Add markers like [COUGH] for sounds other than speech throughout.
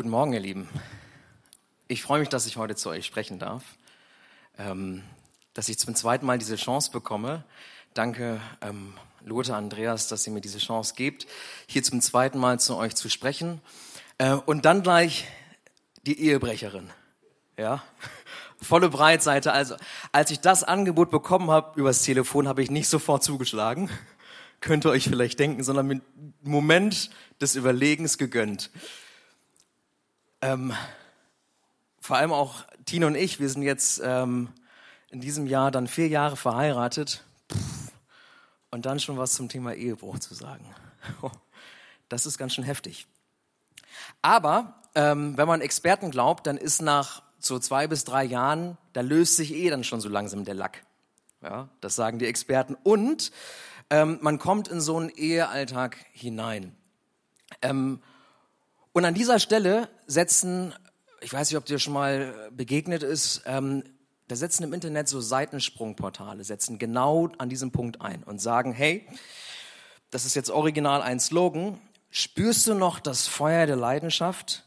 Guten Morgen, ihr Lieben. Ich freue mich, dass ich heute zu euch sprechen darf, ähm, dass ich zum zweiten Mal diese Chance bekomme. Danke, ähm, Lothar, Andreas, dass ihr mir diese Chance gebt, hier zum zweiten Mal zu euch zu sprechen. Äh, und dann gleich die Ehebrecherin. Ja, [LAUGHS] volle Breitseite. Also, als ich das Angebot bekommen habe übers Telefon, habe ich nicht sofort zugeschlagen. [LAUGHS] Könnt ihr euch vielleicht denken, sondern mit Moment des Überlegens gegönnt. Ähm, vor allem auch Tino und ich, wir sind jetzt ähm, in diesem Jahr dann vier Jahre verheiratet. Pff, und dann schon was zum Thema Ehebruch zu sagen. [LAUGHS] Das ist ganz schön heftig. Aber ähm, wenn man Experten glaubt, dann ist nach so zwei bis drei Jahren, da löst sich eh dann schon so langsam der Lack. Ja, das sagen die Experten. Und ähm, man kommt in so einen Ehealltag hinein. Ähm, und an dieser Stelle setzen, ich weiß nicht, ob dir schon mal begegnet ist, ähm, da setzen im Internet so Seitensprungportale, setzen genau an diesem Punkt ein und sagen, hey, das ist jetzt original ein Slogan, spürst du noch das Feuer der Leidenschaft?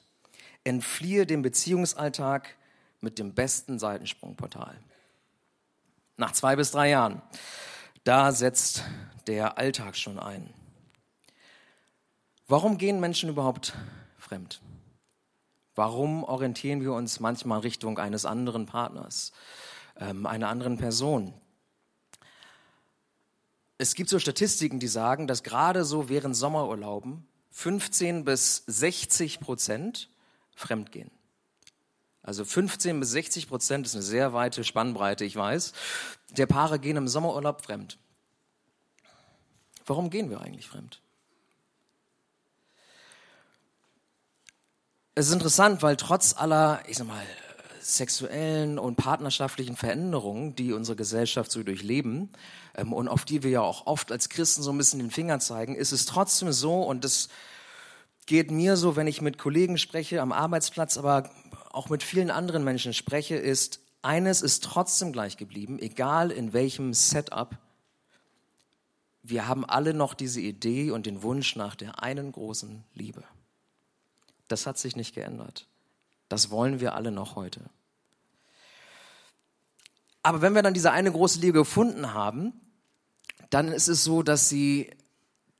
Entfliehe dem Beziehungsalltag mit dem besten Seitensprungportal. Nach zwei bis drei Jahren, da setzt der Alltag schon ein. Warum gehen Menschen überhaupt fremd? Warum orientieren wir uns manchmal Richtung eines anderen Partners, ähm, einer anderen Person? Es gibt so Statistiken, die sagen, dass gerade so während Sommerurlauben 15 bis 60 Prozent fremdgehen. Also 15 bis 60 Prozent ist eine sehr weite Spannbreite, ich weiß. Der Paare gehen im Sommerurlaub fremd. Warum gehen wir eigentlich fremd? Es ist interessant, weil trotz aller, ich sag mal, sexuellen und partnerschaftlichen Veränderungen, die unsere Gesellschaft so durchleben ähm, und auf die wir ja auch oft als Christen so ein bisschen den Finger zeigen, ist es trotzdem so und das geht mir so, wenn ich mit Kollegen spreche am Arbeitsplatz, aber auch mit vielen anderen Menschen spreche, ist eines ist trotzdem gleich geblieben, egal in welchem Setup. Wir haben alle noch diese Idee und den Wunsch nach der einen großen Liebe. Das hat sich nicht geändert. Das wollen wir alle noch heute. Aber wenn wir dann diese eine große Liebe gefunden haben, dann ist es so, dass sie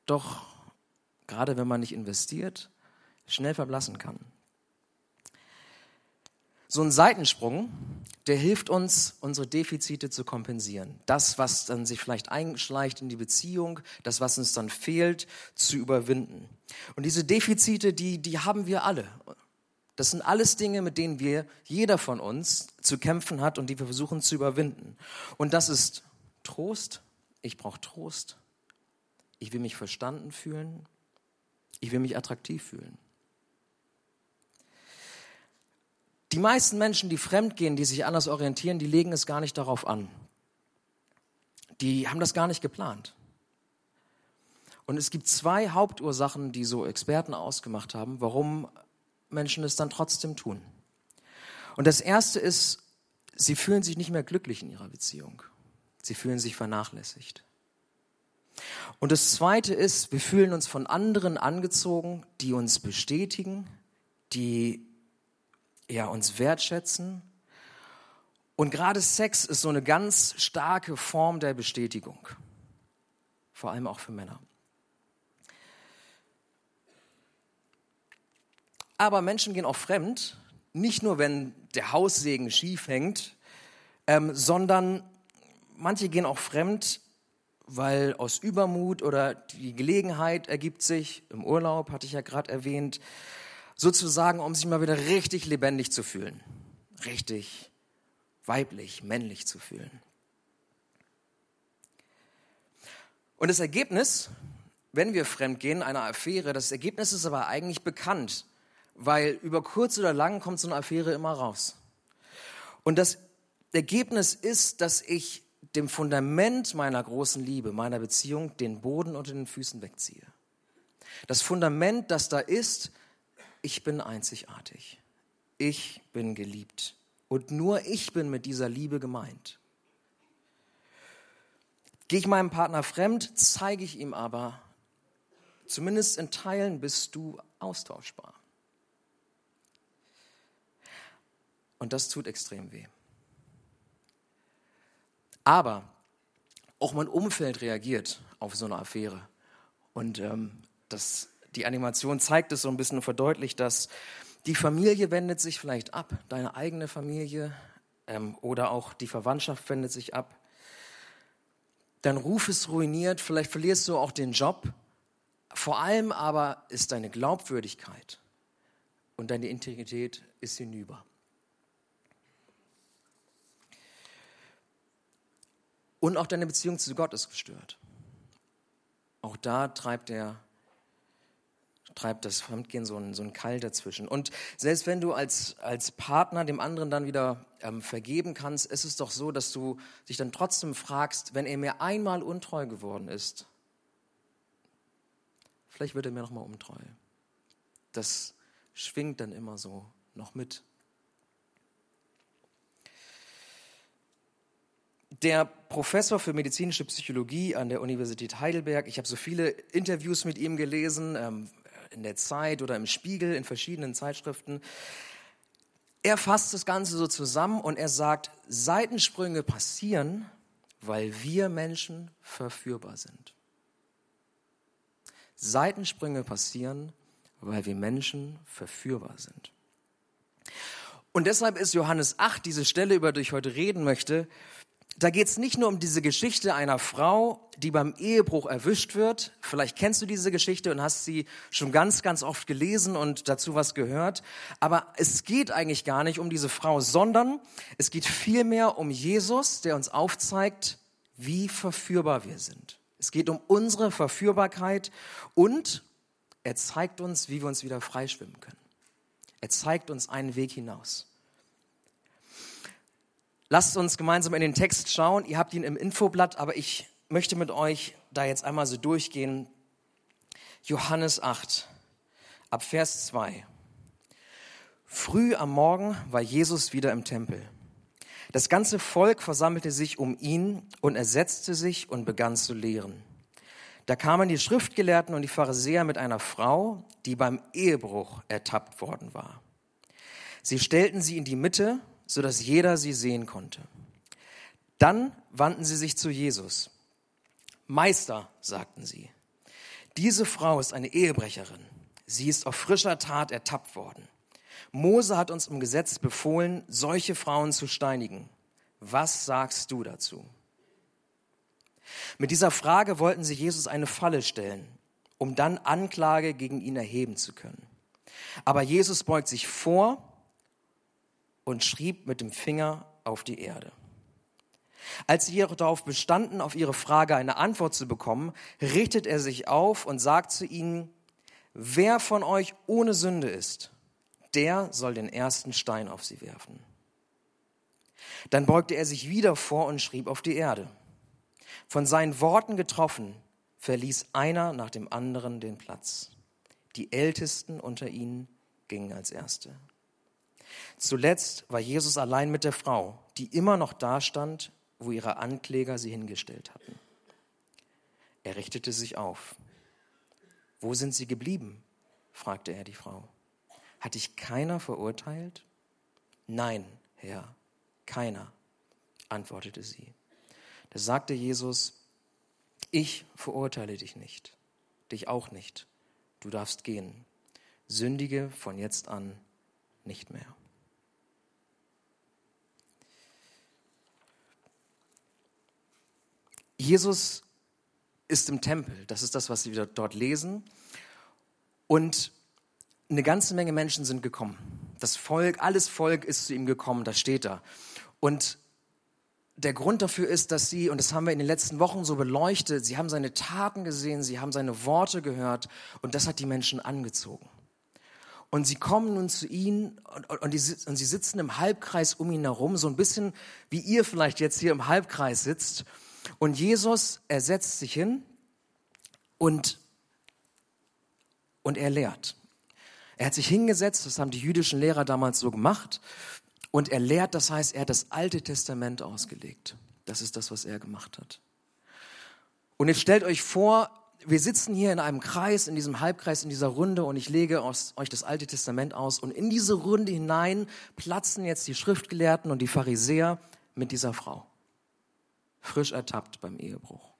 doch, gerade wenn man nicht investiert, schnell verblassen kann. So ein Seitensprung, der hilft uns, unsere Defizite zu kompensieren. Das, was dann sich vielleicht einschleicht in die Beziehung, das, was uns dann fehlt, zu überwinden. Und diese Defizite, die, die haben wir alle. Das sind alles Dinge, mit denen wir, jeder von uns, zu kämpfen hat und die wir versuchen zu überwinden. Und das ist Trost. Ich brauche Trost. Ich will mich verstanden fühlen. Ich will mich attraktiv fühlen. Die meisten Menschen, die fremdgehen, die sich anders orientieren, die legen es gar nicht darauf an. Die haben das gar nicht geplant. Und es gibt zwei Hauptursachen, die so Experten ausgemacht haben, warum Menschen es dann trotzdem tun. Und das erste ist, sie fühlen sich nicht mehr glücklich in ihrer Beziehung. Sie fühlen sich vernachlässigt. Und das zweite ist, wir fühlen uns von anderen angezogen, die uns bestätigen, die ja, uns wertschätzen. Und gerade Sex ist so eine ganz starke Form der Bestätigung. Vor allem auch für Männer. Aber Menschen gehen auch fremd, nicht nur wenn der Haussegen schief hängt, ähm, sondern manche gehen auch fremd, weil aus Übermut oder die Gelegenheit ergibt sich, im Urlaub hatte ich ja gerade erwähnt, sozusagen, um sich mal wieder richtig lebendig zu fühlen, richtig weiblich, männlich zu fühlen. Und das Ergebnis, wenn wir fremdgehen, einer Affäre, das Ergebnis ist aber eigentlich bekannt, weil über kurz oder lang kommt so eine Affäre immer raus. Und das Ergebnis ist, dass ich dem Fundament meiner großen Liebe, meiner Beziehung, den Boden unter den Füßen wegziehe. Das Fundament, das da ist, ich bin einzigartig. Ich bin geliebt. Und nur ich bin mit dieser Liebe gemeint. Gehe ich meinem Partner fremd, zeige ich ihm aber, zumindest in Teilen bist du austauschbar. Und das tut extrem weh. Aber auch mein Umfeld reagiert auf so eine Affäre. Und ähm, das, die Animation zeigt es so ein bisschen und verdeutlicht, dass die Familie wendet sich vielleicht ab, deine eigene Familie ähm, oder auch die Verwandtschaft wendet sich ab. Dein Ruf ist ruiniert, vielleicht verlierst du auch den Job. Vor allem aber ist deine Glaubwürdigkeit und deine Integrität ist hinüber. Und auch deine Beziehung zu Gott ist gestört. Auch da treibt er treibt das Fremdgehen so ein, so ein Keil dazwischen. Und selbst wenn du als, als Partner dem anderen dann wieder ähm, vergeben kannst, ist es doch so, dass du dich dann trotzdem fragst, wenn er mir einmal untreu geworden ist, vielleicht wird er mir nochmal untreu. Das schwingt dann immer so noch mit. der Professor für medizinische Psychologie an der Universität Heidelberg, ich habe so viele Interviews mit ihm gelesen, ähm, in der Zeit oder im Spiegel, in verschiedenen Zeitschriften. Er fasst das Ganze so zusammen und er sagt, Seitensprünge passieren, weil wir Menschen verführbar sind. Seitensprünge passieren, weil wir Menschen verführbar sind. Und deshalb ist Johannes 8, diese Stelle, über die ich heute reden möchte, da geht es nicht nur um diese Geschichte einer Frau, die beim Ehebruch erwischt wird. Vielleicht kennst du diese Geschichte und hast sie schon ganz, ganz oft gelesen und dazu was gehört. Aber es geht eigentlich gar nicht um diese Frau, sondern es geht vielmehr um Jesus, der uns aufzeigt, wie verführbar wir sind. Es geht um unsere Verführbarkeit und er zeigt uns, wie wir uns wieder freischwimmen können. Er zeigt uns einen Weg hinaus. Lasst uns gemeinsam in den Text schauen. Ihr habt ihn im Infoblatt, aber ich möchte mit euch da jetzt einmal so durchgehen. Johannes 8, ab Vers 2. Früh am Morgen war Jesus wieder im Tempel. Das ganze Volk versammelte sich um ihn und er setzte sich und begann zu lehren. Da kamen die Schriftgelehrten und die Pharisäer mit einer Frau, die beim Ehebruch ertappt worden war. Sie stellten sie in die Mitte sodass jeder sie sehen konnte. Dann wandten sie sich zu Jesus. Meister, sagten sie, diese Frau ist eine Ehebrecherin. Sie ist auf frischer Tat ertappt worden. Mose hat uns im Gesetz befohlen, solche Frauen zu steinigen. Was sagst du dazu? Mit dieser Frage wollten sie Jesus eine Falle stellen, um dann Anklage gegen ihn erheben zu können. Aber Jesus beugt sich vor und schrieb mit dem Finger auf die Erde. Als sie jedoch darauf bestanden, auf ihre Frage eine Antwort zu bekommen, richtet er sich auf und sagt zu ihnen, wer von euch ohne Sünde ist, der soll den ersten Stein auf sie werfen. Dann beugte er sich wieder vor und schrieb auf die Erde. Von seinen Worten getroffen, verließ einer nach dem anderen den Platz. Die Ältesten unter ihnen gingen als Erste. Zuletzt war Jesus allein mit der Frau, die immer noch dastand, wo ihre Ankläger sie hingestellt hatten. Er richtete sich auf. Wo sind sie geblieben? fragte er die Frau. Hat dich keiner verurteilt? Nein, Herr, keiner, antwortete sie. Da sagte Jesus, ich verurteile dich nicht, dich auch nicht. Du darfst gehen. Sündige von jetzt an nicht mehr. Jesus ist im Tempel. Das ist das, was Sie dort lesen. Und eine ganze Menge Menschen sind gekommen. Das Volk, alles Volk ist zu ihm gekommen, das steht da. Und der Grund dafür ist, dass sie, und das haben wir in den letzten Wochen so beleuchtet, sie haben seine Taten gesehen, sie haben seine Worte gehört und das hat die Menschen angezogen. Und sie kommen nun zu ihm und, und, die, und sie sitzen im Halbkreis um ihn herum, so ein bisschen wie ihr vielleicht jetzt hier im Halbkreis sitzt und Jesus, er setzt sich hin und, und er lehrt. Er hat sich hingesetzt, das haben die jüdischen Lehrer damals so gemacht. Und er lehrt, das heißt, er hat das Alte Testament ausgelegt. Das ist das, was er gemacht hat. Und jetzt stellt euch vor, wir sitzen hier in einem Kreis, in diesem Halbkreis, in dieser Runde und ich lege aus, euch das Alte Testament aus und in diese Runde hinein platzen jetzt die Schriftgelehrten und die Pharisäer mit dieser Frau. Frisch ertappt beim Ehebruch.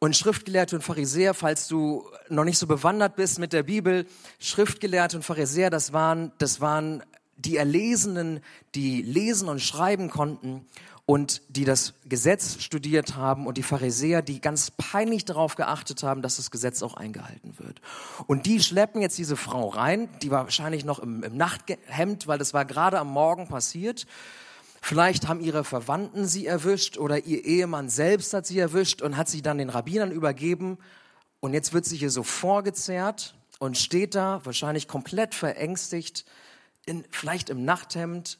Und Schriftgelehrte und Pharisäer, falls du noch nicht so bewandert bist mit der Bibel, Schriftgelehrte und Pharisäer, das waren, das waren die Erlesenen, die lesen und schreiben konnten und die das Gesetz studiert haben und die Pharisäer, die ganz peinlich darauf geachtet haben, dass das Gesetz auch eingehalten wird. Und die schleppen jetzt diese Frau rein, die war wahrscheinlich noch im, im Nachthemd, weil das war gerade am Morgen passiert. Vielleicht haben ihre Verwandten sie erwischt oder ihr Ehemann selbst hat sie erwischt und hat sie dann den Rabbinern übergeben. Und jetzt wird sie hier so vorgezerrt und steht da, wahrscheinlich komplett verängstigt, in, vielleicht im Nachthemd,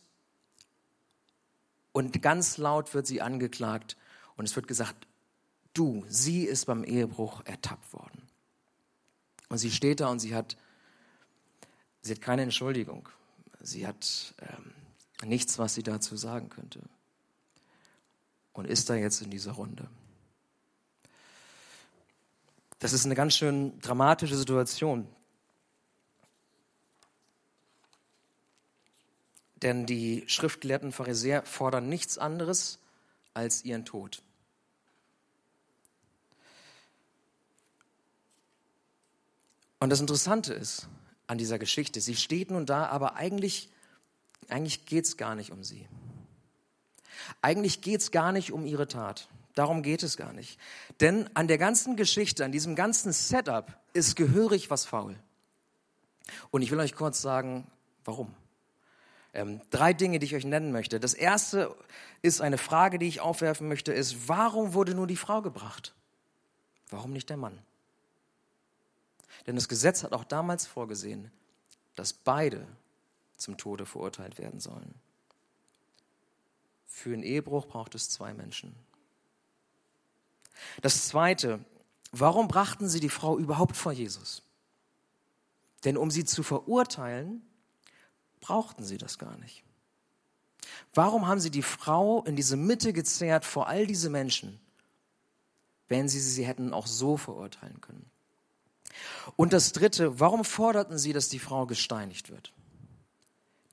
und ganz laut wird sie angeklagt und es wird gesagt, du, sie ist beim Ehebruch ertappt worden. Und sie steht da und sie hat, sie hat keine Entschuldigung. Sie hat ähm, nichts, was sie dazu sagen könnte. Und ist da jetzt in dieser Runde. Das ist eine ganz schön dramatische Situation. Denn die schriftgelehrten Pharisäer fordern nichts anderes als ihren Tod. Und das Interessante ist an dieser Geschichte, sie steht nun da, aber eigentlich, eigentlich geht es gar nicht um sie. Eigentlich geht es gar nicht um ihre Tat. Darum geht es gar nicht. Denn an der ganzen Geschichte, an diesem ganzen Setup ist gehörig was faul. Und ich will euch kurz sagen, warum. Ähm, drei Dinge, die ich euch nennen möchte. Das erste ist eine Frage, die ich aufwerfen möchte, ist, warum wurde nur die Frau gebracht? Warum nicht der Mann? Denn das Gesetz hat auch damals vorgesehen, dass beide zum Tode verurteilt werden sollen. Für einen Ehebruch braucht es zwei Menschen. Das Zweite, warum brachten sie die Frau überhaupt vor Jesus? Denn um sie zu verurteilen, brauchten sie das gar nicht. Warum haben sie die Frau in diese Mitte gezerrt vor all diese Menschen, wenn sie sie hätten auch so verurteilen können? Und das Dritte, warum forderten sie, dass die Frau gesteinigt wird?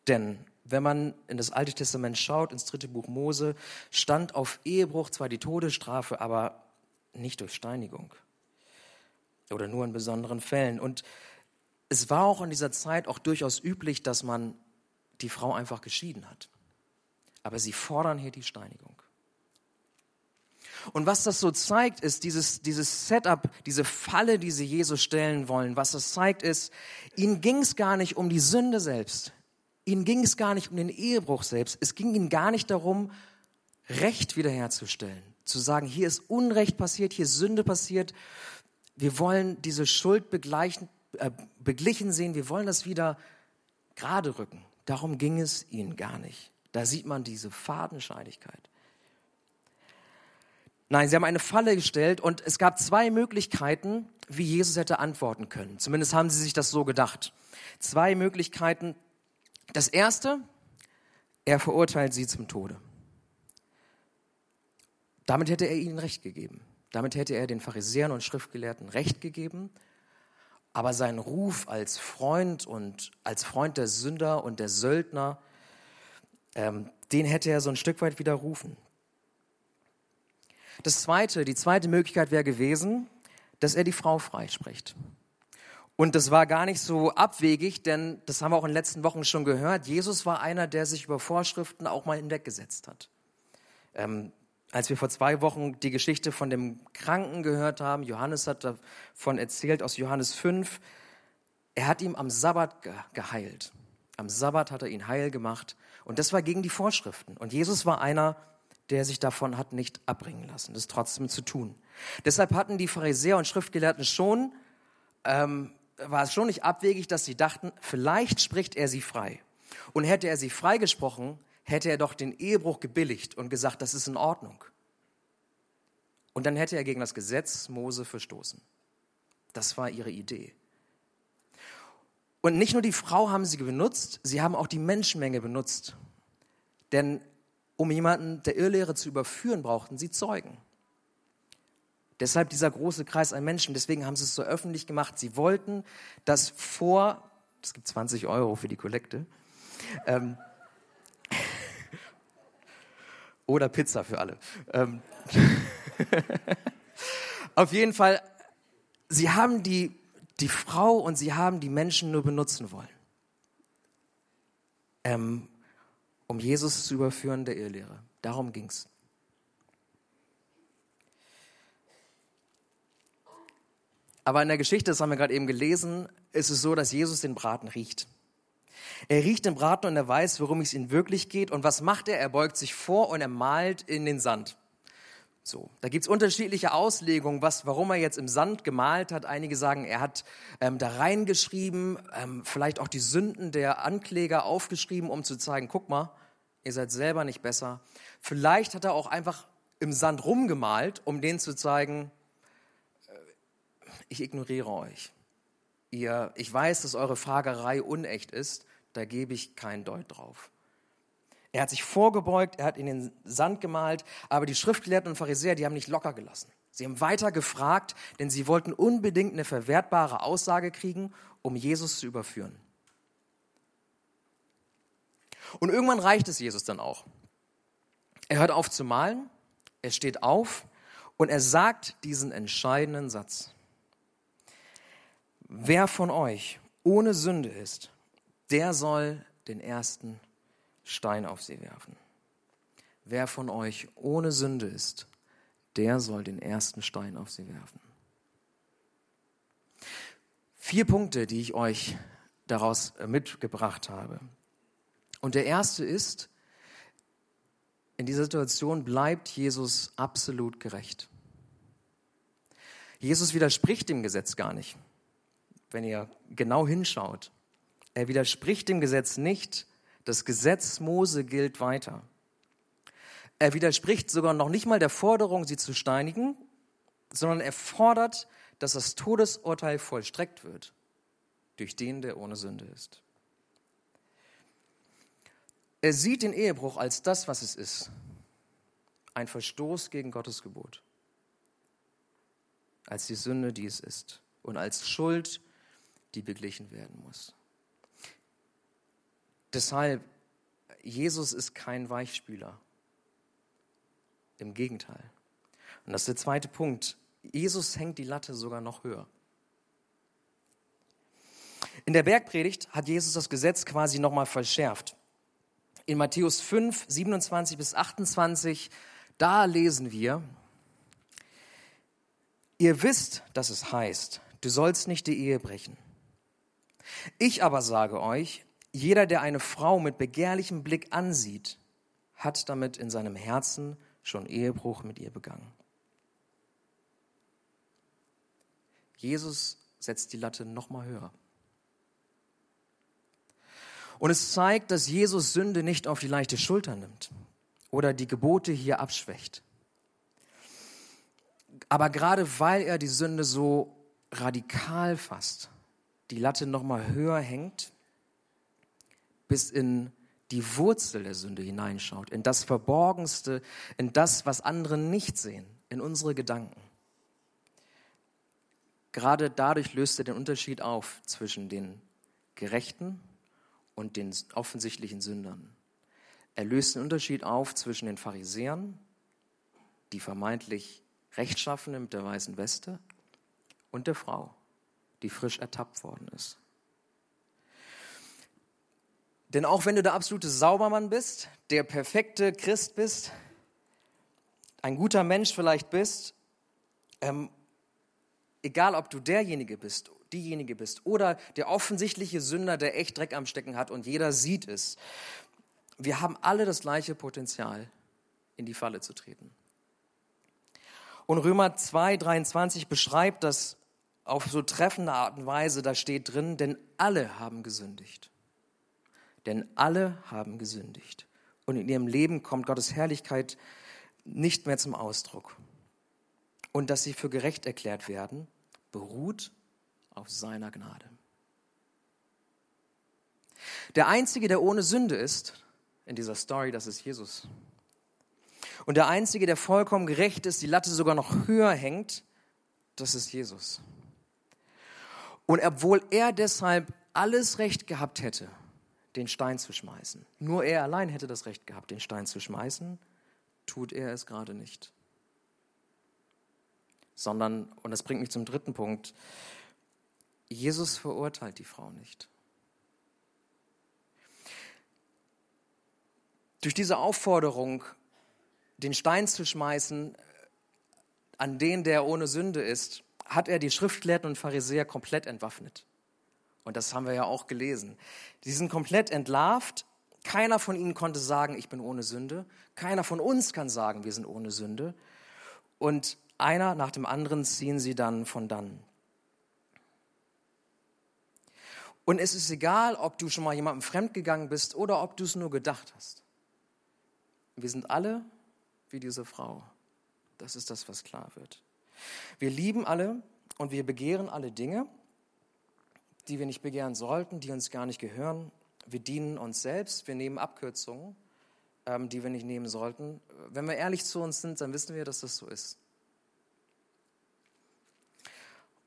Denn wenn man in das Alte Testament schaut, ins dritte Buch Mose, stand auf Ehebruch zwar die Todesstrafe, aber nicht durch Steinigung oder nur in besonderen Fällen. Und es war auch in dieser Zeit auch durchaus üblich, dass man die Frau einfach geschieden hat. Aber sie fordern hier die Steinigung. Und was das so zeigt, ist dieses, dieses Setup, diese Falle, die sie Jesus stellen wollen. Was das zeigt, ist, ihnen ging es gar nicht um die Sünde selbst. Ihnen ging es gar nicht um den Ehebruch selbst. Es ging ihnen gar nicht darum, Recht wiederherzustellen. Zu sagen, hier ist Unrecht passiert, hier ist Sünde passiert. Wir wollen diese Schuld äh, beglichen sehen. Wir wollen das wieder gerade rücken. Darum ging es ihnen gar nicht. Da sieht man diese Fadenscheinigkeit. Nein, sie haben eine Falle gestellt und es gab zwei Möglichkeiten, wie Jesus hätte antworten können. Zumindest haben sie sich das so gedacht. Zwei Möglichkeiten. Das erste, er verurteilt sie zum Tode. Damit hätte er ihnen Recht gegeben. Damit hätte er den Pharisäern und Schriftgelehrten Recht gegeben aber sein Ruf als Freund und als Freund der Sünder und der Söldner, ähm, den hätte er so ein Stück weit widerrufen. Das zweite, die zweite Möglichkeit wäre gewesen, dass er die Frau freispricht. Und das war gar nicht so abwegig, denn das haben wir auch in den letzten Wochen schon gehört. Jesus war einer, der sich über Vorschriften auch mal hinweggesetzt hat. Ähm, als wir vor zwei Wochen die Geschichte von dem Kranken gehört haben, Johannes hat davon erzählt aus Johannes 5, er hat ihm am Sabbat geheilt. Am Sabbat hat er ihn heil gemacht und das war gegen die Vorschriften. Und Jesus war einer, der sich davon hat nicht abbringen lassen, das trotzdem zu tun. Deshalb hatten die Pharisäer und Schriftgelehrten schon, ähm, war es schon nicht abwegig, dass sie dachten, vielleicht spricht er sie frei. Und hätte er sie freigesprochen, hätte er doch den Ehebruch gebilligt und gesagt, das ist in Ordnung. Und dann hätte er gegen das Gesetz Mose verstoßen. Das war ihre Idee. Und nicht nur die Frau haben sie benutzt, sie haben auch die Menschenmenge benutzt. Denn um jemanden der Irrlehre zu überführen, brauchten sie Zeugen. Deshalb dieser große Kreis an Menschen. Deswegen haben sie es so öffentlich gemacht. Sie wollten, dass vor, es gibt 20 Euro für die Kollekte, ähm, [LAUGHS] oder Pizza für alle. Ähm, [LAUGHS] auf jeden Fall, sie haben die, die Frau und sie haben die Menschen nur benutzen wollen, ähm, um Jesus zu überführen der Irrlehre. Darum ging Aber in der Geschichte, das haben wir gerade eben gelesen, ist es so, dass Jesus den Braten riecht. Er riecht den Braten und er weiß, worum es ihm wirklich geht. Und was macht er? Er beugt sich vor und er malt in den Sand. So, da gibt's unterschiedliche Auslegungen, was, warum er jetzt im Sand gemalt hat. Einige sagen, er hat ähm, da reingeschrieben, ähm, vielleicht auch die Sünden der Ankläger aufgeschrieben, um zu zeigen, guck mal, ihr seid selber nicht besser. Vielleicht hat er auch einfach im Sand rumgemalt, um denen zu zeigen, ich ignoriere euch. Ihr, ich weiß, dass eure Fragerei unecht ist, da gebe ich kein Deut drauf. Er hat sich vorgebeugt, er hat in den Sand gemalt, aber die Schriftgelehrten und Pharisäer, die haben nicht locker gelassen. Sie haben weiter gefragt, denn sie wollten unbedingt eine verwertbare Aussage kriegen, um Jesus zu überführen. Und irgendwann reicht es Jesus dann auch. Er hört auf zu malen, er steht auf und er sagt diesen entscheidenden Satz. Wer von euch ohne Sünde ist, der soll den ersten Stein auf sie werfen. Wer von euch ohne Sünde ist, der soll den ersten Stein auf sie werfen. Vier Punkte, die ich euch daraus mitgebracht habe. Und der erste ist, in dieser Situation bleibt Jesus absolut gerecht. Jesus widerspricht dem Gesetz gar nicht wenn ihr genau hinschaut. Er widerspricht dem Gesetz nicht. Das Gesetz Mose gilt weiter. Er widerspricht sogar noch nicht mal der Forderung, sie zu steinigen, sondern er fordert, dass das Todesurteil vollstreckt wird durch den, der ohne Sünde ist. Er sieht den Ehebruch als das, was es ist. Ein Verstoß gegen Gottes Gebot. Als die Sünde, die es ist. Und als Schuld, die beglichen werden muss. Deshalb, Jesus ist kein Weichspüler. Im Gegenteil. Und das ist der zweite Punkt. Jesus hängt die Latte sogar noch höher. In der Bergpredigt hat Jesus das Gesetz quasi nochmal verschärft. In Matthäus 5, 27 bis 28, da lesen wir, ihr wisst, dass es heißt, du sollst nicht die Ehe brechen. Ich aber sage euch, jeder, der eine Frau mit begehrlichem Blick ansieht, hat damit in seinem Herzen schon Ehebruch mit ihr begangen. Jesus setzt die Latte noch mal höher. Und es zeigt, dass Jesus Sünde nicht auf die leichte Schulter nimmt oder die Gebote hier abschwächt. Aber gerade weil er die Sünde so radikal fasst, die Latte noch mal höher hängt, bis in die Wurzel der Sünde hineinschaut, in das Verborgenste, in das, was andere nicht sehen, in unsere Gedanken. Gerade dadurch löst er den Unterschied auf zwischen den Gerechten und den offensichtlichen Sündern. Er löst den Unterschied auf zwischen den Pharisäern, die vermeintlich Rechtschaffene mit der weißen Weste, und der Frau, die frisch ertappt worden ist. Denn auch wenn du der absolute Saubermann bist, der perfekte Christ bist, ein guter Mensch vielleicht bist, ähm, egal ob du derjenige bist, diejenige bist oder der offensichtliche Sünder, der echt Dreck am Stecken hat und jeder sieht es, wir haben alle das gleiche Potenzial, in die Falle zu treten. Und Römer 2, 23 beschreibt das auf so treffende Art und Weise, da steht drin, denn alle haben gesündigt. Denn alle haben gesündigt. Und in ihrem Leben kommt Gottes Herrlichkeit nicht mehr zum Ausdruck. Und dass sie für gerecht erklärt werden, beruht auf seiner Gnade. Der Einzige, der ohne Sünde ist in dieser Story, das ist Jesus. Und der Einzige, der vollkommen gerecht ist, die Latte sogar noch höher hängt, das ist Jesus. Und obwohl er deshalb alles Recht gehabt hätte, den Stein zu schmeißen, nur er allein hätte das Recht gehabt, den Stein zu schmeißen, tut er es gerade nicht. Sondern, und das bringt mich zum dritten Punkt, Jesus verurteilt die Frau nicht. Durch diese Aufforderung, den Stein zu schmeißen an den, der ohne Sünde ist, hat er die Schriftgelehrten und Pharisäer komplett entwaffnet. Und das haben wir ja auch gelesen. Die sind komplett entlarvt. Keiner von ihnen konnte sagen, ich bin ohne Sünde. Keiner von uns kann sagen, wir sind ohne Sünde. Und einer nach dem anderen ziehen sie dann von dann. Und es ist egal, ob du schon mal jemandem fremdgegangen bist oder ob du es nur gedacht hast. Wir sind alle wie diese Frau. Das ist das, was klar wird. Wir lieben alle und wir begehren alle Dinge, die wir nicht begehren sollten, die uns gar nicht gehören. Wir dienen uns selbst, wir nehmen Abkürzungen, ähm, die wir nicht nehmen sollten. Wenn wir ehrlich zu uns sind, dann wissen wir, dass das so ist.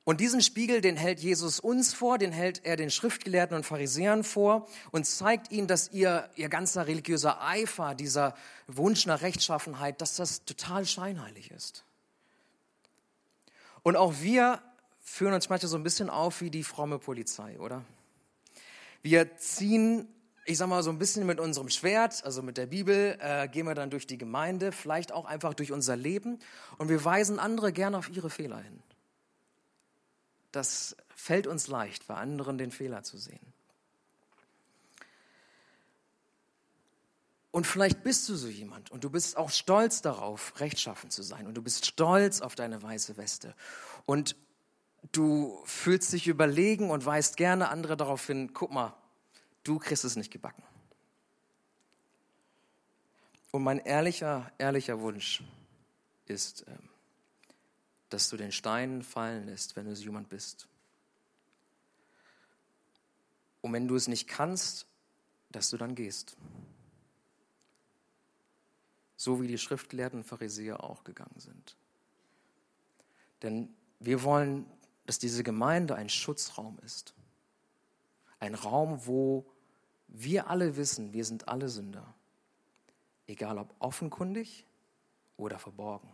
Und diesen Spiegel, den hält Jesus uns vor, den hält er den Schriftgelehrten und Pharisäern vor und zeigt ihnen, dass ihr, ihr ganzer religiöser Eifer, dieser Wunsch nach Rechtschaffenheit, dass das total scheinheilig ist. Und auch wir führen uns manchmal so ein bisschen auf wie die fromme Polizei, oder? Wir ziehen, ich sag mal, so ein bisschen mit unserem Schwert, also mit der Bibel, äh, gehen wir dann durch die Gemeinde, vielleicht auch einfach durch unser Leben und wir weisen andere gerne auf ihre Fehler hin das fällt uns leicht, bei anderen den Fehler zu sehen. Und vielleicht bist du so jemand und du bist auch stolz darauf, rechtschaffen zu sein und du bist stolz auf deine weiße Weste und du fühlst dich überlegen und weist gerne andere darauf hin, guck mal, du kriegst es nicht gebacken. Und mein ehrlicher, ehrlicher Wunsch ist, ähm, dass du den Stein fallen lässt, wenn du so jemand bist. Und wenn du es nicht kannst, dass du dann gehst. So wie die Schriftgelehrten Pharisäer auch gegangen sind. Denn wir wollen, dass diese Gemeinde ein Schutzraum ist. Ein Raum, wo wir alle wissen, wir sind alle Sünder. Egal ob offenkundig oder verborgen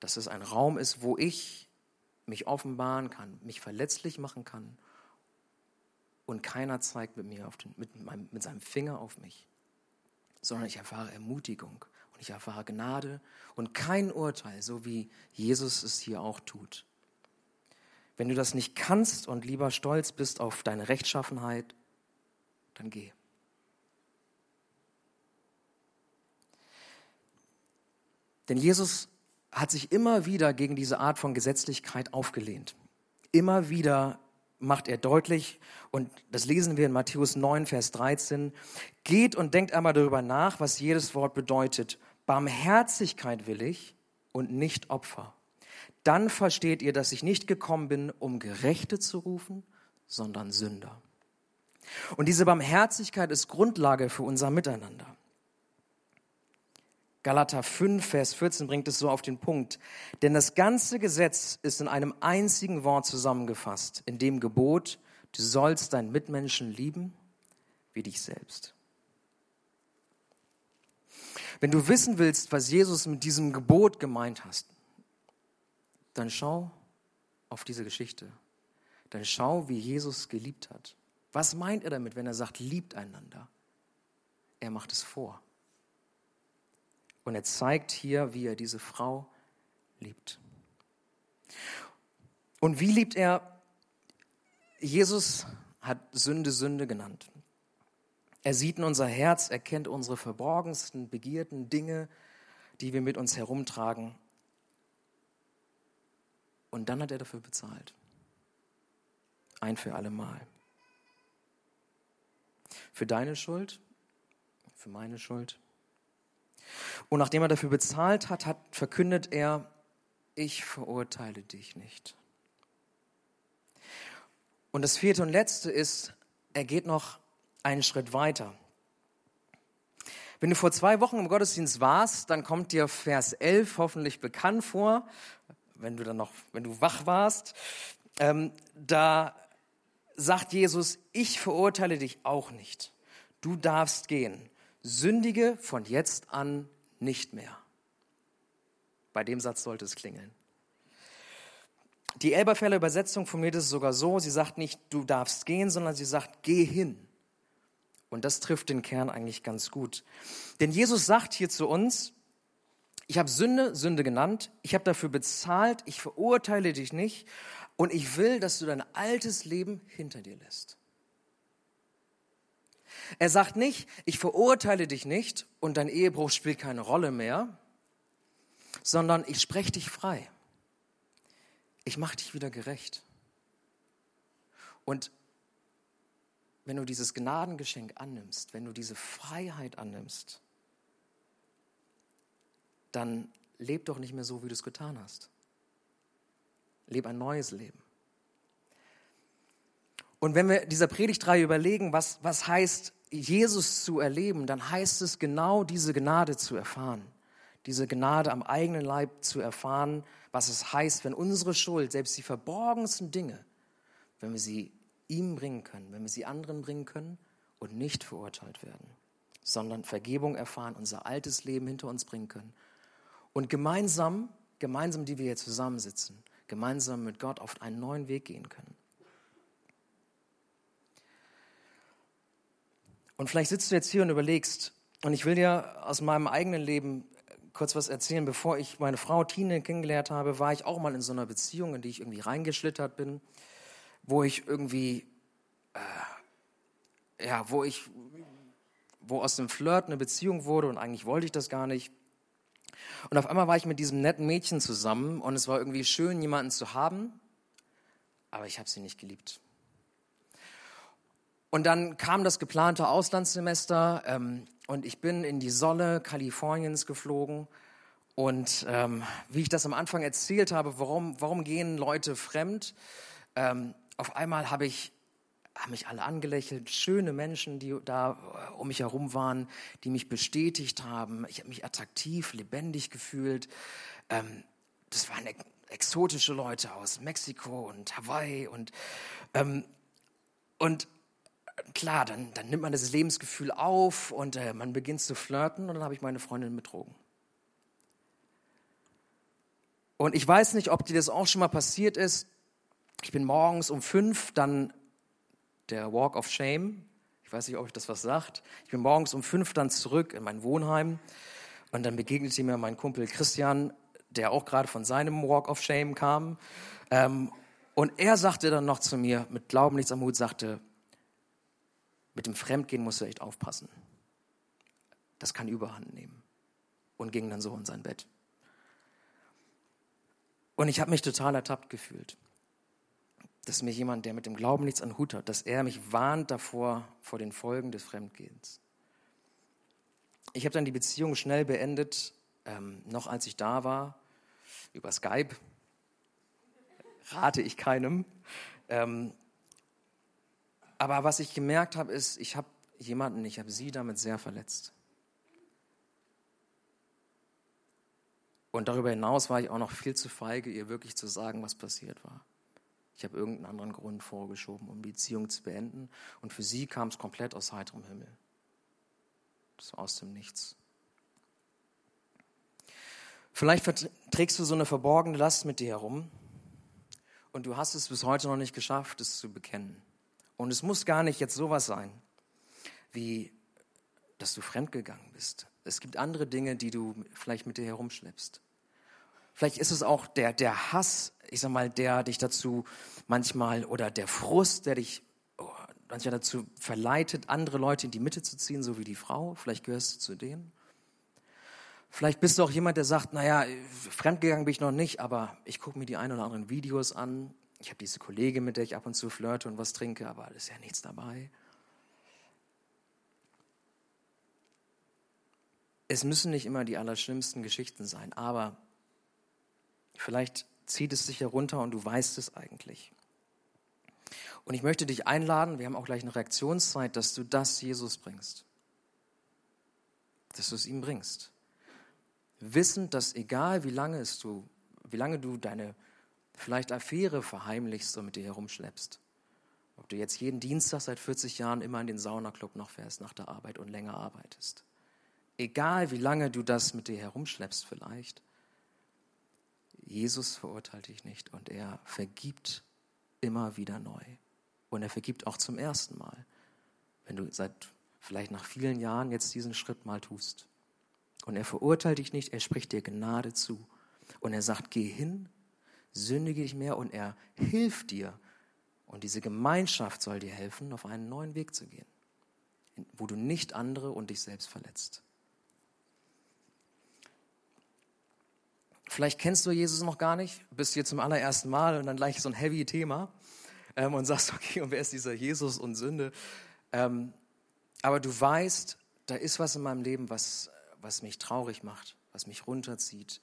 dass es ein Raum ist, wo ich mich offenbaren kann, mich verletzlich machen kann und keiner zeigt mit mir den, mit, meinem, mit seinem Finger auf mich, sondern ich erfahre Ermutigung und ich erfahre Gnade und kein Urteil, so wie Jesus es hier auch tut. Wenn du das nicht kannst und lieber stolz bist auf deine Rechtschaffenheit, dann geh. Denn Jesus hat sich immer wieder gegen diese Art von Gesetzlichkeit aufgelehnt. Immer wieder macht er deutlich, und das lesen wir in Matthäus 9, Vers 13, geht und denkt einmal darüber nach, was jedes Wort bedeutet. Barmherzigkeit will ich und nicht Opfer. Dann versteht ihr, dass ich nicht gekommen bin, um Gerechte zu rufen, sondern Sünder. Und diese Barmherzigkeit ist Grundlage für unser Miteinander. Galater 5, Vers 14 bringt es so auf den Punkt. Denn das ganze Gesetz ist in einem einzigen Wort zusammengefasst, in dem Gebot, du sollst deinen Mitmenschen lieben wie dich selbst. Wenn du wissen willst, was Jesus mit diesem Gebot gemeint hast, dann schau auf diese Geschichte. Dann schau, wie Jesus geliebt hat. Was meint er damit, wenn er sagt, liebt einander? Er macht es vor. Und er zeigt hier, wie er diese Frau liebt. Und wie liebt er? Jesus hat Sünde Sünde genannt. Er sieht in unser Herz, er kennt unsere verborgensten Begierden, Dinge, die wir mit uns herumtragen. Und dann hat er dafür bezahlt. Ein für alle Mal. Für deine Schuld, für meine Schuld und nachdem er dafür bezahlt hat, hat verkündet er, ich verurteile dich nicht. Und das vierte und letzte ist, er geht noch einen Schritt weiter. Wenn du vor zwei Wochen im Gottesdienst warst, dann kommt dir Vers 11 hoffentlich bekannt vor, wenn du dann noch, wenn du wach warst. Ähm, da sagt Jesus, ich verurteile dich auch nicht. Du darfst gehen. Sündige von jetzt an nicht mehr. Bei dem Satz sollte es klingeln. Die Elberfeller Übersetzung formuliert es sogar so, sie sagt nicht, du darfst gehen, sondern sie sagt, geh hin. Und das trifft den Kern eigentlich ganz gut. Denn Jesus sagt hier zu uns, ich habe Sünde, Sünde genannt, ich habe dafür bezahlt, ich verurteile dich nicht und ich will, dass du dein altes Leben hinter dir lässt. Er sagt nicht, ich verurteile dich nicht und dein Ehebruch spielt keine Rolle mehr, sondern ich spreche dich frei. Ich mache dich wieder gerecht. Und wenn du dieses Gnadengeschenk annimmst, wenn du diese Freiheit annimmst, dann leb doch nicht mehr so, wie du es getan hast. Leb ein neues Leben. Und wenn wir dieser Predigtreihe überlegen, was, was heißt, Jesus zu erleben, dann heißt es genau diese Gnade zu erfahren. Diese Gnade am eigenen Leib zu erfahren, was es heißt, wenn unsere Schuld, selbst die verborgensten Dinge, wenn wir sie ihm bringen können, wenn wir sie anderen bringen können und nicht verurteilt werden, sondern Vergebung erfahren, unser altes Leben hinter uns bringen können und gemeinsam, gemeinsam, die wir hier zusammensitzen, gemeinsam mit Gott auf einen neuen Weg gehen können. Und vielleicht sitzt du jetzt hier und überlegst, und ich will dir aus meinem eigenen Leben kurz was erzählen. Bevor ich meine Frau Tine kennengelernt habe, war ich auch mal in so einer Beziehung, in die ich irgendwie reingeschlittert bin, wo ich irgendwie, äh, ja, wo ich, wo aus dem Flirt eine Beziehung wurde und eigentlich wollte ich das gar nicht. Und auf einmal war ich mit diesem netten Mädchen zusammen und es war irgendwie schön, jemanden zu haben, aber ich habe sie nicht geliebt. Und dann kam das geplante Auslandssemester ähm, und ich bin in die Sonne Kaliforniens geflogen. Und ähm, wie ich das am Anfang erzählt habe, warum, warum gehen Leute fremd? Ähm, auf einmal habe ich haben mich alle angelächelt, schöne Menschen, die da äh, um mich herum waren, die mich bestätigt haben. Ich habe mich attraktiv, lebendig gefühlt. Ähm, das waren exotische Leute aus Mexiko und Hawaii und ähm, und klar, dann, dann nimmt man das Lebensgefühl auf und äh, man beginnt zu flirten und dann habe ich meine Freundin betrogen. Und ich weiß nicht, ob dir das auch schon mal passiert ist. Ich bin morgens um fünf dann der Walk of Shame. Ich weiß nicht, ob ich das was sagt. Ich bin morgens um fünf dann zurück in mein Wohnheim und dann begegnete mir mein Kumpel Christian, der auch gerade von seinem Walk of Shame kam. Ähm, und er sagte dann noch zu mir, mit Glauben nichts am Hut, sagte, mit dem Fremdgehen musst du echt aufpassen. Das kann Überhand nehmen. Und ging dann so in sein Bett. Und ich habe mich total ertappt gefühlt dass mir jemand, der mit dem Glauben nichts an Hut hat, dass er mich warnt davor, vor den Folgen des Fremdgehens. Ich habe dann die Beziehung schnell beendet, ähm, noch als ich da war, über Skype. Rate ich keinem. Ähm, aber was ich gemerkt habe, ist, ich habe jemanden, ich habe sie damit sehr verletzt. Und darüber hinaus war ich auch noch viel zu feige, ihr wirklich zu sagen, was passiert war. Ich habe irgendeinen anderen Grund vorgeschoben, um die Beziehung zu beenden. Und für sie kam es komplett aus heiterem Himmel. Das war aus dem Nichts. Vielleicht trägst du so eine verborgene Last mit dir herum und du hast es bis heute noch nicht geschafft, es zu bekennen. Und es muss gar nicht jetzt sowas sein, wie dass du fremdgegangen bist. Es gibt andere Dinge, die du vielleicht mit dir herumschleppst. Vielleicht ist es auch der, der Hass, ich sag mal, der dich dazu manchmal oder der Frust, der dich oh, manchmal dazu verleitet, andere Leute in die Mitte zu ziehen, so wie die Frau. Vielleicht gehörst du zu denen. Vielleicht bist du auch jemand, der sagt, naja, fremdgegangen bin ich noch nicht, aber ich gucke mir die ein oder anderen Videos an. Ich habe diese Kollegin, mit der ich ab und zu flirte und was trinke, aber da ist ja nichts dabei. Es müssen nicht immer die allerschlimmsten Geschichten sein, aber Vielleicht zieht es sich herunter und du weißt es eigentlich. Und ich möchte dich einladen, wir haben auch gleich eine Reaktionszeit, dass du das Jesus bringst. dass du es ihm bringst. Wissend, dass egal wie lange es du, wie lange du deine vielleicht Affäre verheimlichst und mit dir herumschleppst, ob du jetzt jeden Dienstag seit 40 Jahren immer in den Saunaclub noch fährst nach der Arbeit und länger arbeitest. Egal wie lange du das mit dir herumschleppst vielleicht, Jesus verurteilt dich nicht und er vergibt immer wieder neu. Und er vergibt auch zum ersten Mal, wenn du seit vielleicht nach vielen Jahren jetzt diesen Schritt mal tust. Und er verurteilt dich nicht, er spricht dir Gnade zu. Und er sagt, geh hin, sündige dich mehr und er hilft dir. Und diese Gemeinschaft soll dir helfen, auf einen neuen Weg zu gehen, wo du nicht andere und dich selbst verletzt. Vielleicht kennst du Jesus noch gar nicht, bist hier zum allerersten Mal und dann gleich so ein heavy Thema ähm, und sagst, [LAUGHS] okay, und wer ist dieser Jesus und Sünde? Ähm, aber du weißt, da ist was in meinem Leben, was, was mich traurig macht, was mich runterzieht.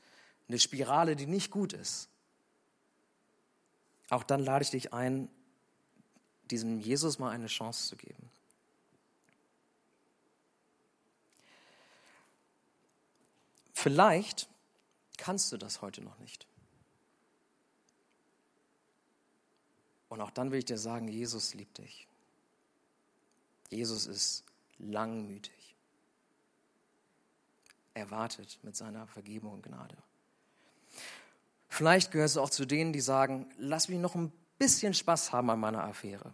Eine Spirale, die nicht gut ist. Auch dann lade ich dich ein, diesem Jesus mal eine Chance zu geben. Vielleicht kannst du das heute noch nicht. Und auch dann will ich dir sagen, Jesus liebt dich. Jesus ist langmütig. Er wartet mit seiner Vergebung und Gnade. Vielleicht gehörst du auch zu denen, die sagen, lass mich noch ein bisschen Spaß haben an meiner Affäre.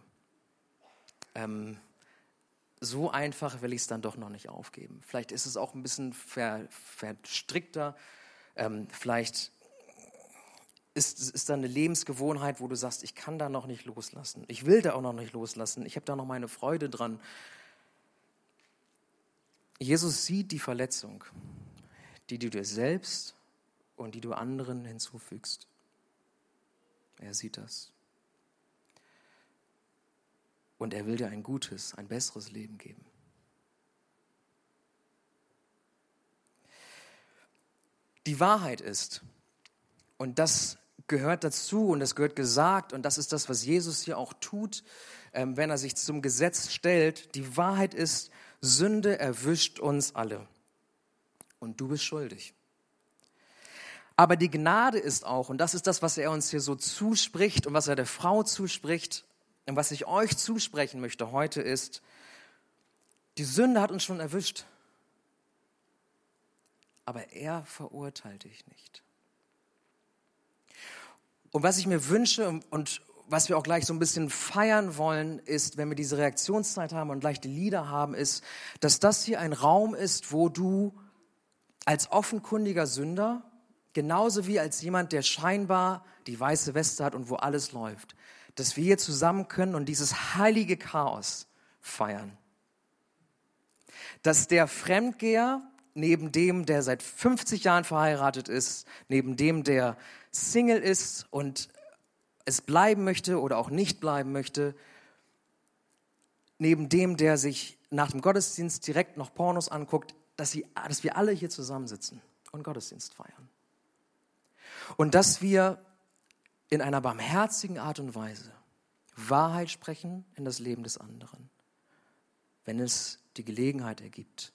Ähm, so einfach will ich es dann doch noch nicht aufgeben. Vielleicht ist es auch ein bisschen ver, verstrickter. Ähm, vielleicht ist, ist da eine Lebensgewohnheit, wo du sagst, ich kann da noch nicht loslassen. Ich will da auch noch nicht loslassen. Ich habe da noch meine Freude dran. Jesus sieht die Verletzung, die du dir selbst und die du anderen hinzufügst. Er sieht das. Und er will dir ein gutes, ein besseres Leben geben. Die Wahrheit ist, und das gehört dazu und das gehört gesagt und das ist das, was Jesus hier auch tut, ähm, wenn er sich zum Gesetz stellt. Die Wahrheit ist, Sünde erwischt uns alle und du bist schuldig. Aber die Gnade ist auch, und das ist das, was er uns hier so zuspricht und was er der Frau zuspricht und was ich euch zusprechen möchte heute ist, die Sünde hat uns schon erwischt. Aber er verurteilt dich nicht. Und was ich mir wünsche und was wir auch gleich so ein bisschen feiern wollen, ist, wenn wir diese Reaktionszeit haben und gleich die Lieder haben, ist, dass das hier ein Raum ist, wo du als offenkundiger Sünder genauso wie als jemand, der scheinbar die weiße Weste hat und wo alles läuft, dass wir hier zusammen können und dieses heilige Chaos feiern. Dass der Fremdgeher neben dem, der seit 50 Jahren verheiratet ist, neben dem, der Single ist und es bleiben möchte oder auch nicht bleiben möchte, neben dem, der sich nach dem Gottesdienst direkt noch Pornos anguckt, dass, sie, dass wir alle hier zusammensitzen und Gottesdienst feiern. Und dass wir in einer barmherzigen Art und Weise Wahrheit sprechen in das Leben des anderen, wenn es die Gelegenheit ergibt.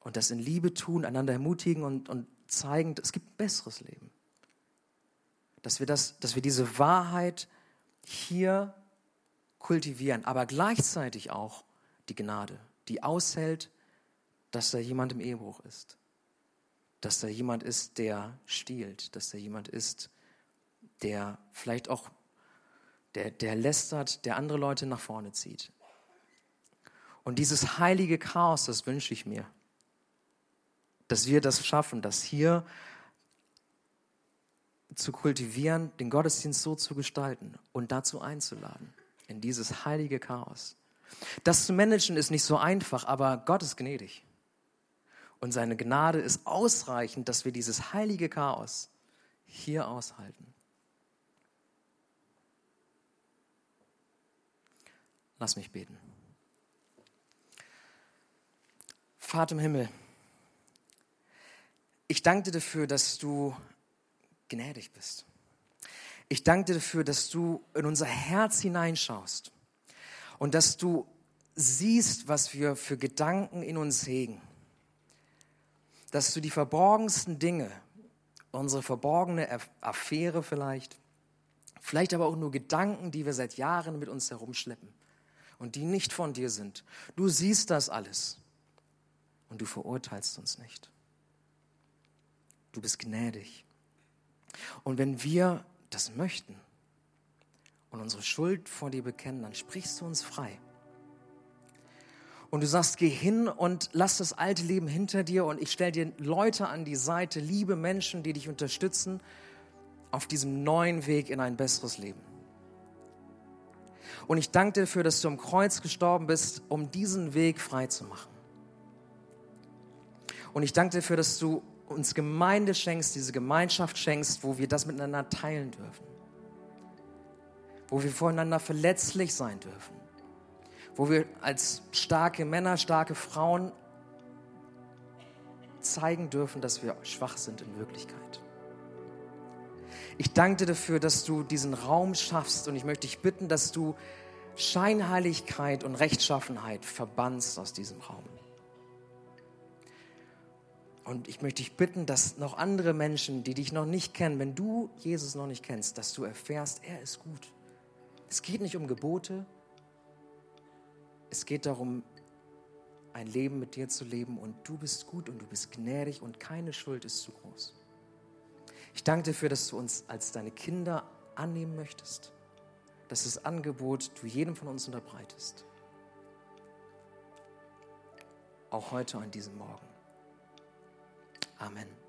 Und das in Liebe tun, einander ermutigen und, und zeigen, es gibt ein besseres Leben. Dass wir, das, dass wir diese Wahrheit hier kultivieren, aber gleichzeitig auch die Gnade, die aushält, dass da jemand im Ehebruch ist dass da jemand ist, der stiehlt, dass da jemand ist, der vielleicht auch, der, der lästert, der andere Leute nach vorne zieht. Und dieses heilige Chaos, das wünsche ich mir, dass wir das schaffen, das hier zu kultivieren, den Gottesdienst so zu gestalten und dazu einzuladen, in dieses heilige Chaos. Das zu managen ist nicht so einfach, aber Gott ist gnädig. Und seine Gnade ist ausreichend, dass wir dieses heilige Chaos hier aushalten. Lass mich beten. Vater im Himmel, ich danke dir dafür, dass du gnädig bist. Ich danke dir dafür, dass du in unser Herz hineinschaust und dass du siehst, was wir für Gedanken in uns hegen dass du die verborgensten Dinge, unsere verborgene Affäre vielleicht, vielleicht aber auch nur Gedanken, die wir seit Jahren mit uns herumschleppen und die nicht von dir sind. Du siehst das alles und du verurteilst uns nicht. Du bist gnädig. Und wenn wir das möchten und unsere Schuld vor dir bekennen, dann sprichst du uns frei. Und du sagst, geh hin und lass das alte Leben hinter dir und ich stelle dir Leute an die Seite, liebe Menschen, die dich unterstützen auf diesem neuen Weg in ein besseres Leben. Und ich danke dir dafür, dass du am Kreuz gestorben bist, um diesen Weg frei zu machen. Und ich danke dir dafür, dass du uns Gemeinde schenkst, diese Gemeinschaft schenkst, wo wir das miteinander teilen dürfen. Wo wir voreinander verletzlich sein dürfen. Wo wir als starke Männer, starke Frauen zeigen dürfen, dass wir schwach sind in Wirklichkeit. Ich danke dir dafür, dass du diesen Raum schaffst und ich möchte dich bitten, dass du Scheinheiligkeit und Rechtschaffenheit verbannst aus diesem Raum. Und ich möchte dich bitten, dass noch andere Menschen, die dich noch nicht kennen, wenn du Jesus noch nicht kennst, dass du erfährst, er ist gut. Es geht nicht um Gebote. Es geht darum, ein Leben mit dir zu leben und du bist gut und du bist gnädig und keine Schuld ist zu groß. Ich danke dir dafür, dass du uns als deine Kinder annehmen möchtest, dass das Angebot du jedem von uns unterbreitest. Auch heute an diesem Morgen. Amen.